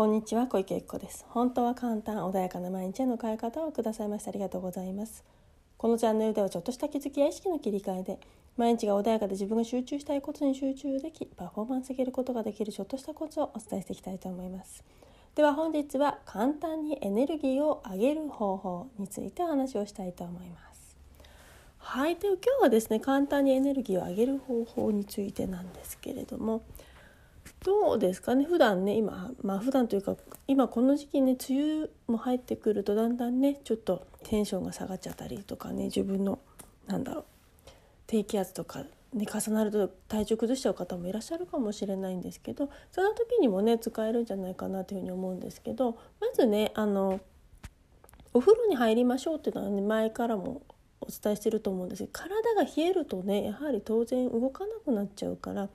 こんにちは小池由紀子です。本当は簡単穏やかな毎日への変え方をくださいましてありがとうございます。このチャンネルではちょっとした気づきや意識の切り替えで毎日が穏やかで自分が集中したいことに集中できパフォーマンス上げることができるちょっとしたコツをお伝えしていきたいと思います。では本日は簡単にエネルギーを上げる方法についてお話をしたいと思います。はいでは今日はですね簡単にエネルギーを上げる方法についてなんですけれどもどうですかね？普段ね今まあ普段というか今この時期ね梅雨も入ってくるとだんだんねちょっとテンションが下がっちゃったりとかね自分のなんだろう低気圧とかに重なると体調崩しちゃう方もいらっしゃるかもしれないんですけどその時にもね使えるんじゃないかなというふうに思うんですけどまずねあのお風呂に入りましょうっていうのはね前からもお伝えしてると思うんですけど体が冷えるとねやはり当然動かなくなっちゃうから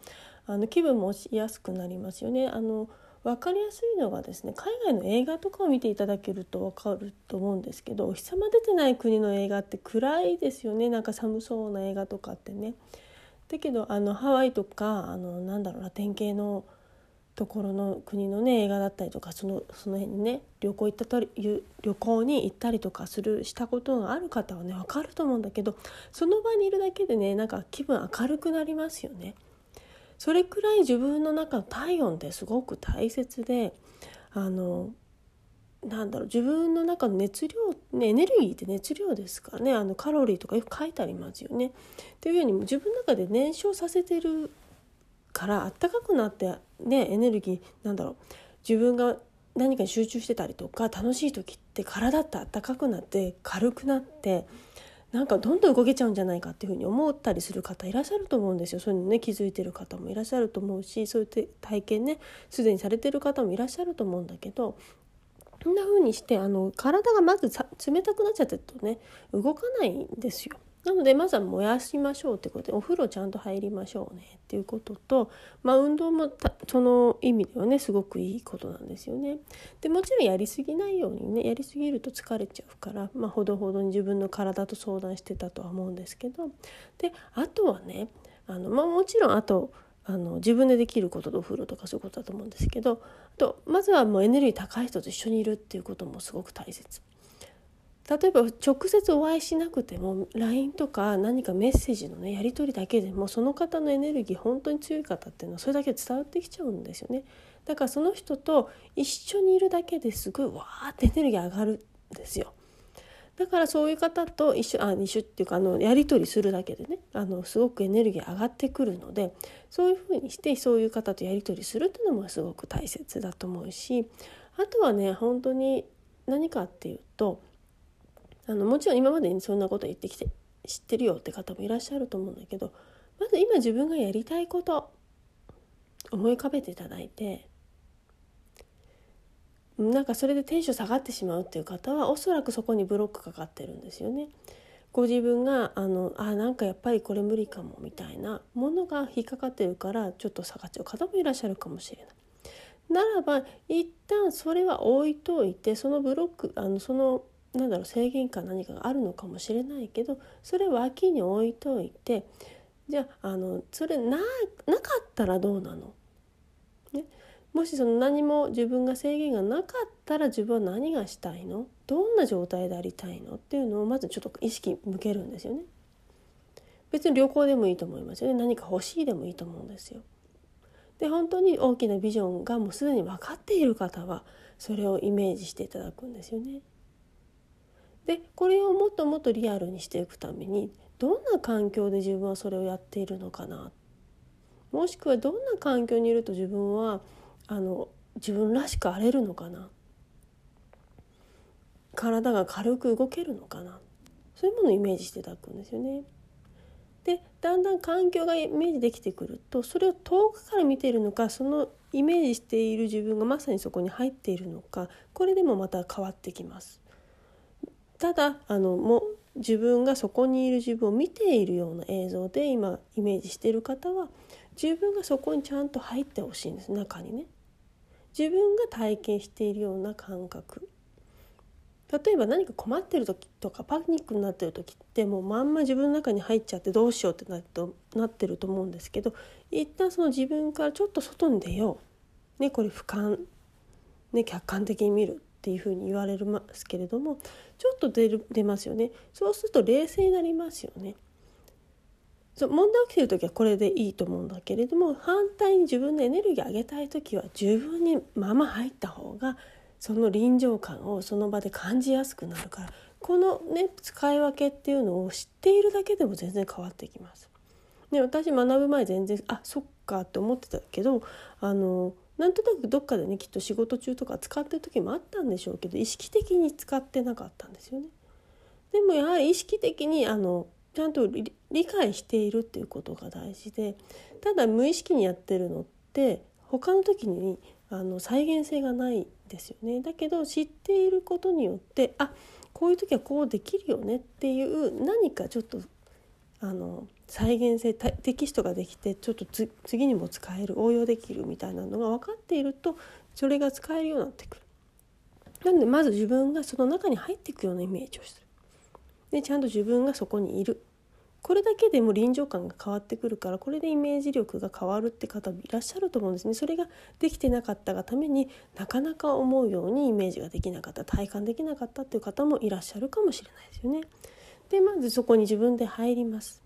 あの気分も落ちやすくなりますよね。あの分かりやすいのがですね海外の映画とかを見ていただけると分かると思うんですけどお日様出てない国の映画って暗いですよねなんか寒そうな映画とかってね。だけどあのハワイとかあのなんだろうラテン系のところの国のね映画だったりとかそのその辺にね旅行行ったり旅行に行ったりとかするしたことがある方はね分かると思うんだけどその場にいるだけでねなんか気分明るくなりますよね。それくらい自分の中の体温ってすごく大切であのなんだろう自分の中の熱量、ね、エネルギーって熱量ですからねあのカロリーとかよく書いてありますよね。っていうように自分の中で燃焼させてるからあったかくなってねエネルギーなんだろう自分が何かに集中してたりとか楽しい時って体ってあったかくなって軽くなってなんかどんどん動けちゃうんじゃないかっていうふうに思ったりする方いらっしゃると思うんですよそういうのね気づいてる方もいらっしゃると思うしそういう体験ねすでにされてる方もいらっしゃると思うんだけどそんな風にしてあの体がまず冷たくなっちゃってるとね動かないんですよ。なのでまずは燃やしましょうってことでお風呂ちゃんと入りましょうねっていうことと、まあ、運動もその意味ではねすごくいいことなんですよね。でもちろんやりすぎないようにねやりすぎると疲れちゃうから、まあ、ほどほどに自分の体と相談してたとは思うんですけどであとはねあの、まあ、もちろんあとあの自分でできることとお風呂とかそういうことだと思うんですけどあとまずはもうエネルギー高い人と一緒にいるっていうこともすごく大切。例えば直接お会いしなくても LINE とか何かメッセージのねやり取りだけでもその方のエネルギー本当に強い方っていうのはそれだけ伝わってきちゃうんですよね。だからその人と一緒にいるだけですごいわーってエネルギー上がるんですよ。だからそういう方と一緒あ一緒っていうかあのやり取りするだけでねあのすごくエネルギー上がってくるのでそういうふうにしてそういう方とやり取りするっていうのもすごく大切だと思うしあとはね本当に何かっていうとあのもちろん今までにそんなこと言ってきて知ってるよって方もいらっしゃると思うんだけどまず今自分がやりたいこと思い浮かべていただいてなんかそれでテンション下がってしまうっていう方はおそらくそこにブロックかかってるんですよね。ご自分があのあなんかやっぱりこれ無理かもみたいなものが引っかかってるからちょっと下がっちゃう方もいらっしゃるかもしれない。ならば一旦それは置いといてそのブロックあのそのなんだろう制限か何かがあるのかもしれないけどそれ脇に置いといてじゃああのそれななかったらどうなの、ね、もしその何も自分が制限がなかったら自分は何がしたいの？どんな状態でありたいの？っていうのをまずちょっと意識向けるんですよね。別に旅行でもいいと思いますよね何か欲しいでもいいと思うんですよ。で本当に大きなビジョンがもうすでに分かっている方はそれをイメージしていただくんですよね。でこれをもっともっとリアルにしていくためにどんな環境で自分はそれをやっているのかな？もしくはどんな環境にいると自分はあの自分らしく荒れるのかな？体が軽く動けるのかな？そういうものをイメージしていただくんですよね。でだんだん環境がイメージできてくるとそれを遠くから見ているのかそのイメージしている自分がまさにそこに入っているのかこれでもまた変わってきます。ただあのも自分がそこにいる自分を見ているような映像で今イメージしている方は自分がそこにちゃんと入ってほしいんです中にね。自分が体験しているような感覚例えば何か困ってる時とかパニックになってる時ってもうまんま自分の中に入っちゃってどうしようってなとなってると思うんですけど一旦その自分からちょっと外に出よう。ねこれ俯瞰ね、客観的に見るっていうふうに言われますけれどもちょっと出る出ますよねそうすると冷静になりますよね。そう問題起きてる時はこれでいいと思うんだけれども反対に自分でエネルギー上げたい時は十分にまま入った方がその臨場感をその場で感じやすくなるからこのね使い分けっていうのを知っているだけでも全然変わってきます。で私学ぶ前全然あそっかって思ってたけどあのなんとなくどっかでねきっと仕事中とか使ってる時もあったんでしょうけど意識的に使ってなかったんですよね。でもやはり意識的にあのちゃんと理解しているっていうことが大事でただ無意識にやってるのって他の時にあの再現性がないですよね。だけど知っていることによってあこういう時はこうできるよねっていう何かちょっとあの再現性テキストができてちょっと次にも使える応用できるみたいなのが分かっているとそれが使えるようになってくる。なのでまず自分がその中に入っていくようなイメージをする。でちゃんと自分がそこにいるこれだけでも臨場感が変わってくるからこれでイメージ力が変わるって方いらっしゃると思うんですねそれができてなかったがためになかなか思うようにイメージができなかった体感できなかったっていう方もいらっしゃるかもしれないですよね。でまずそこに自分で入ります。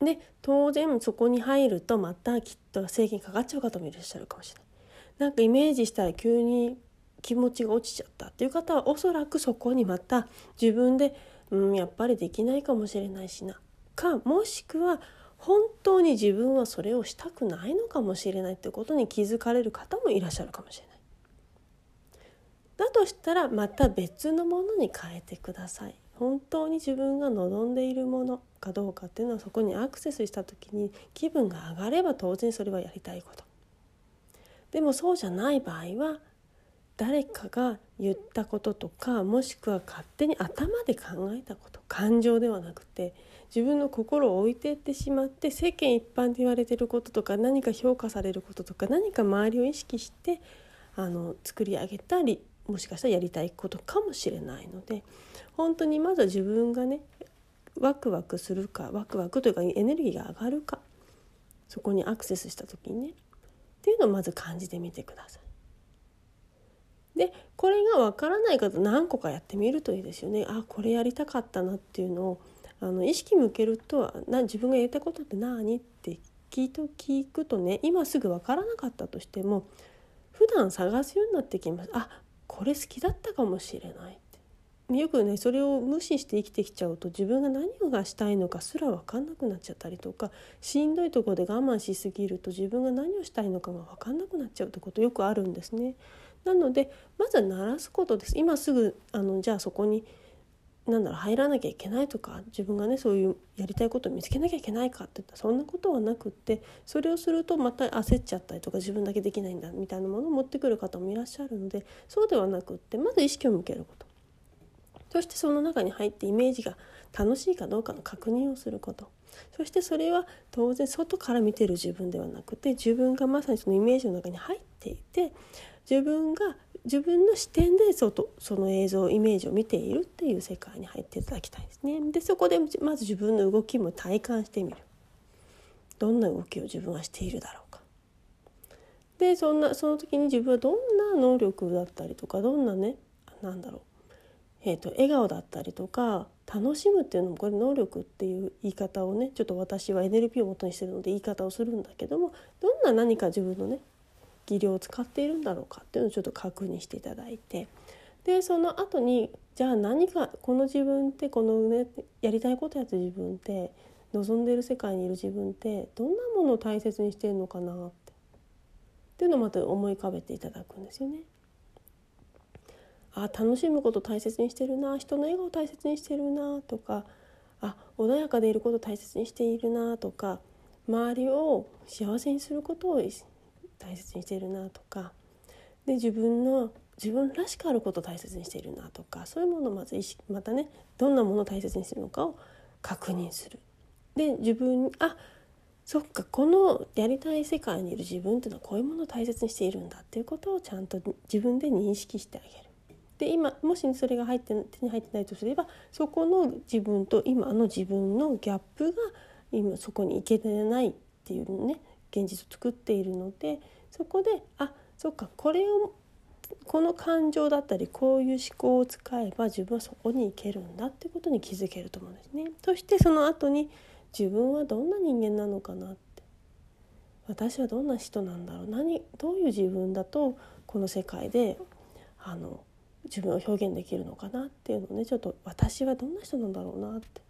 で当然そこに入るとまたきっと制限かかっちゃう方もいらっしゃるかもしれない。なんかイメージしたら急に気持ちが落ちちゃったっていう方はおそらくそこにまた自分で、うん、やっぱりできないかもしれないしなかもしくは本当に自分はそれをしたくないのかもしれないってことに気づかれる方もいらっしゃるかもしれない。だとしたらまた別のものに変えてください。本当に自分が望んでいるものかどうかっていうのはそこにアクセスした時に気分が上がれば当然それはやりたいこと。でもそうじゃない場合は誰かが言ったこととかもしくは勝手に頭で考えたこと感情ではなくて自分の心を置いていってしまって世間一般で言われてることとか何か評価されることとか何か周りを意識してあの作り上げたりもしかしたらやりたいことかもしれないので本当にまずは自分がねワクワクするかワクワクというかエネルギーが上がるかそこにアクセスした時にねっていうのをまず感じてみてください。でこれがわからない方何個かやってみるといいですよね。あこれやりたかったなっていうのをあの意識向けるとな自分がやりたいことって何って聞いと聞くとね今すぐ分からなかったとしても普段探すようになってきます。あこれ好きだったかもしれないってよくねそれを無視して生きてきちゃうと自分が何がしたいのかすら分かんなくなっちゃったりとかしんどいとこで我慢しすぎると自分が何をしたいのかが分かんなくなっちゃうってことよくあるんですね。なのでまずは鳴らすことです今すぐあのじゃあそこになんだろう入らなきゃいけないとか自分がねそういうやりたいことを見つけなきゃいけないかっていったらそんなことはなくってそれをするとまた焦っちゃったりとか自分だけできないんだみたいなものを持ってくる方もいらっしゃるのでそうではなくってまず意識を向けること。そしてその中に入ってイメージが楽しいかどうかの確認をすること。そしてそれは当然外から見てる自分ではなくて自分がまさにそのイメージの中に入っていて自分が自分の視点で外その映像イメージを見ているっていう世界に入っていただきたいですね。でそこでまず自分の動きも体感してみる。どんな動きを自分はしているだろうか。でそんなその時に自分はどんな能力だったりとかどんなねなんだろう、えーと、笑顔だったりとか楽しむっていうのもこれ能力っていう言い方をねちょっと私は NLP を元にしてるので言い方をするんだけどもどんな何か自分のね技量を使っているんだろうかっていうのをちょっと確認していただいてでその後にじゃあ何かこの自分ってこのねやりたいことやって自分って望んでいる世界にいる自分ってどんなものを大切にしてるのかなってっていうのをまた思い浮かべていただくんですよね。あ楽しむこと大切にしてるな人の笑顔大切にしてるなとかあ穏やかでいること大切にしているなとか周りを幸せにすることを大切にしているなとかで自分の自分らしくあることを大切にしているなとかそういうものをまず意識またねどんなものを大切にしているのかを確認する。で自分あそっかこのやりたい世界にいる自分っていうのはこういうものを大切にしているんだっていうことをちゃんと自分で認識してあげる。で今もしそれが入って手に入ってないとすればそこの自分と今の自分のギャップが今そこに行けてないっていうね現実を作っているのでそこであそっかこれをこの感情だったりこういう思考を使えば自分はそこに行けるんだってことに気づけると思うんですね。そしてその後に自分はどんな人間なのかなって私はどんな人なんだろう何どういう自分だとこの世界であの自分を表現できるのかなっていうのをねちょっと私はどんな人なんだろうなって。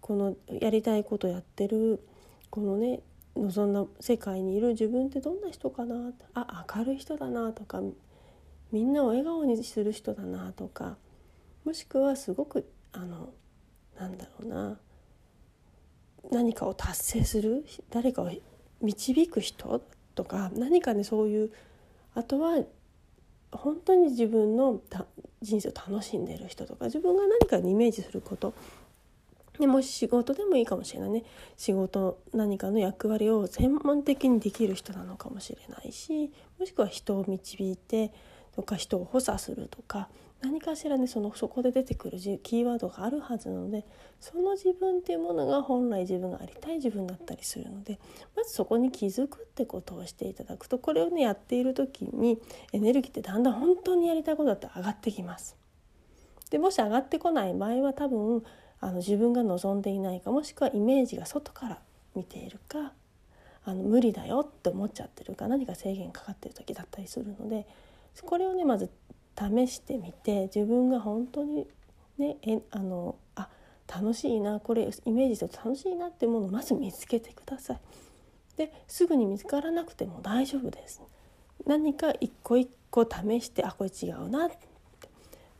このやりたいことやってるこのね望んだ世界にいる自分ってどんな人かなあ明るい人だなとかみんなを笑顔にする人だなとか。もしくはすごくあのなんだろうな。何かを達成する誰かを導く人とか何かねそういうあとは本当に自分の人生を楽しんでる人とか自分が何かにイメージすること。でもし仕事でもいいかもしれないね。仕事何かの役割を専門的にできる人なのかもしれないしもしくは人を導いてとか人を補佐するとか何かしらねそのそこで出てくるキーワードがあるはずなのでその自分っていうものが本来自分がありたい自分だったりするのでまずそこに気づくってことをしていただくとこれをねやっている時にエネルギーってだんだん本当にやりたいことだって上がってきます。でもし上がってこない場合は多分あの自分が望んでいないかもしくはイメージが外から見ているかあの無理だよって思っちゃってるか何か制限かかってる時だったりするのでこれをねまず試してみて自分が本当にねえあのあ楽しいなこれイメージすると楽しいなっていうものをまず見つけてください。ですぐに見つからなくても大丈夫です。何か一個一個試してあこれ違うな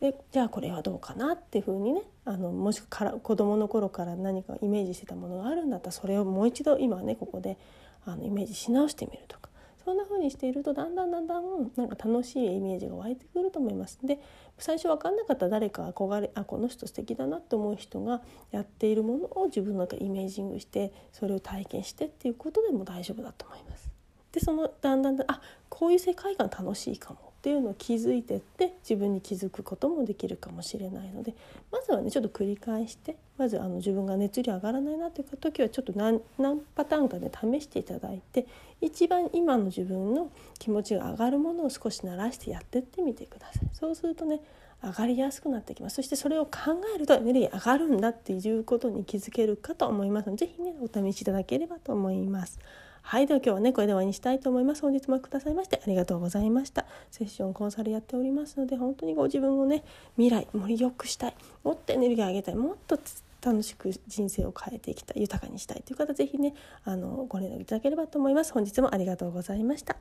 でじゃあこれはどうかなっていうふうにねあのもしから子どもの頃から何かイメージしてたものがあるんだったらそれをもう一度今ねここであのイメージし直してみるとかそんな風にしているとだんだんだんだんなんか楽しいイメージが湧いてくると思います。で最初分かんなかった誰か憧れあこの人素敵だなって思う人がやっているものを自分の中イメージングしてそれを体験してっていうことでも大丈夫だと思います。でそのだんだんだあこういう世界観楽しいかもっていうのを気づいてって自分に気づくこともできるかもしれないのでまずはねちょっと繰り返してまずあの自分が熱量上がらないなという時はちょっと何何パターンかで試していただいて一番今の自分の気持ちが上がるものを少し慣らしてやってってみてください。そうするとね上がりやすくなってきますそしてそれを考えるとエネルギー上がるんだっていうことに気づけるかと思いますので是非ねお試しいただければと思います。はいでは今日はねこれで終わりにしたいと思います本日もくださいましてありがとうございましたセッションコンサルやっておりますので本当にご自分をね未来もりよくしたいもっとエネルギー上げたいもっと楽しく人生を変えていきたい豊かにしたいという方是非ねあのご連絡いただければと思います。本日もありがとうございました。